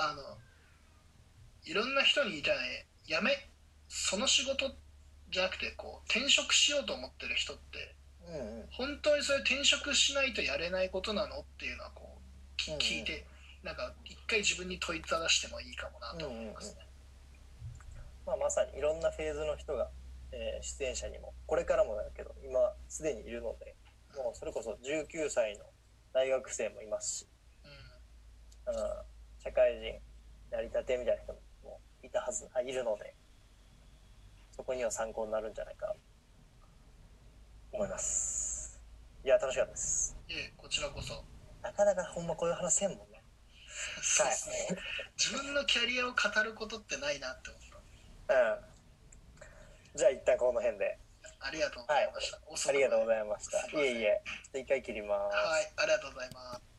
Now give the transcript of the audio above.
あのいろんな人に言いたいやめその仕事じゃなくてこう転職しようと思ってる人ってうんうん。本当にそれ転職しないとやれないことなのっていうのはこうきうんうん。聞いてなんか一回自分に問いただしてもいいかもなと思いますね。まあ、まさにいろんなフェーズの人が、えー出演者にもこれからもだけど今すでにいるのでもうそれこそ19歳の大学生もいますし、会人なりたてみたいな人もいたはずあいるのでそこには参考になるんじゃないかなと思います。いや楽しかったです。いえこちらこそ。なかなかほんまこういう話せんもんね。そうですね。自分のキャリアを語ることってないなって思った。うん。じゃあ一旦この辺で。ありがとうございました、遅くありがとうございました。すいえいえ。一回切ります。はい。ありがとうございます